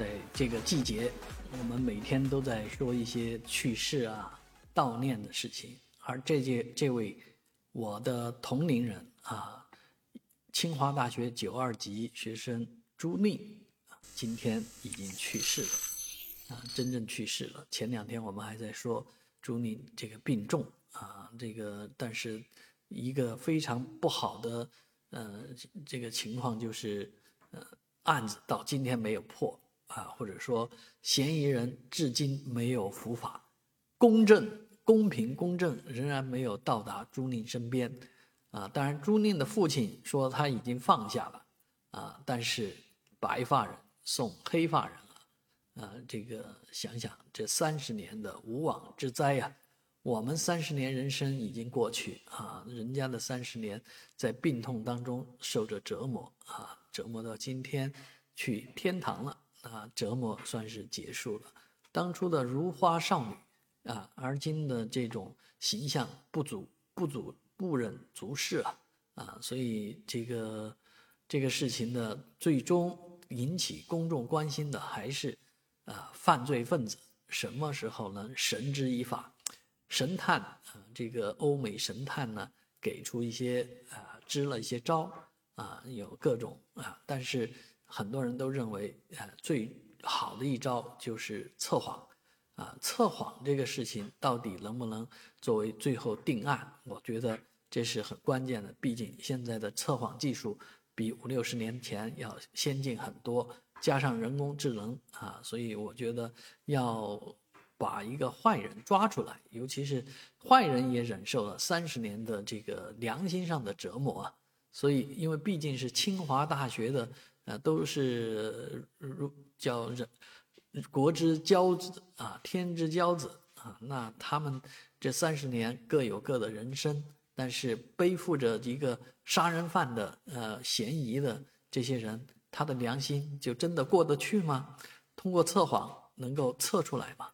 在这个季节，我们每天都在说一些去世啊、悼念的事情。而这届这位我的同龄人啊，清华大学九二级学生朱令，今天已经去世了，啊，真正去世了。前两天我们还在说朱令这个病重啊，这个但是一个非常不好的呃这个情况就是呃案子到今天没有破。啊，或者说嫌疑人至今没有伏法，公正、公平、公正仍然没有到达朱令身边，啊，当然朱令的父亲说他已经放下了，啊，但是白发人送黑发人了，啊，这个想想这三十年的无妄之灾呀，我们三十年人生已经过去啊，人家的三十年在病痛当中受着折磨啊，折磨到今天去天堂了。啊，折磨算是结束了。当初的如花少女，啊，而今的这种形象不足、不足、不忍足视啊，啊，所以这个这个事情的最终引起公众关心的还是啊，犯罪分子什么时候能绳之以法？神探啊，这个欧美神探呢，给出一些啊，支了一些招啊，有各种啊，但是。很多人都认为，呃，最好的一招就是测谎，啊，测谎这个事情到底能不能作为最后定案？我觉得这是很关键的。毕竟现在的测谎技术比五六十年前要先进很多，加上人工智能，啊，所以我觉得要把一个坏人抓出来，尤其是坏人也忍受了三十年的这个良心上的折磨啊。所以，因为毕竟是清华大学的。啊，都是如叫人国之骄子啊，天之骄子啊。那他们这三十年各有各的人生，但是背负着一个杀人犯的呃嫌疑的这些人，他的良心就真的过得去吗？通过测谎能够测出来吗？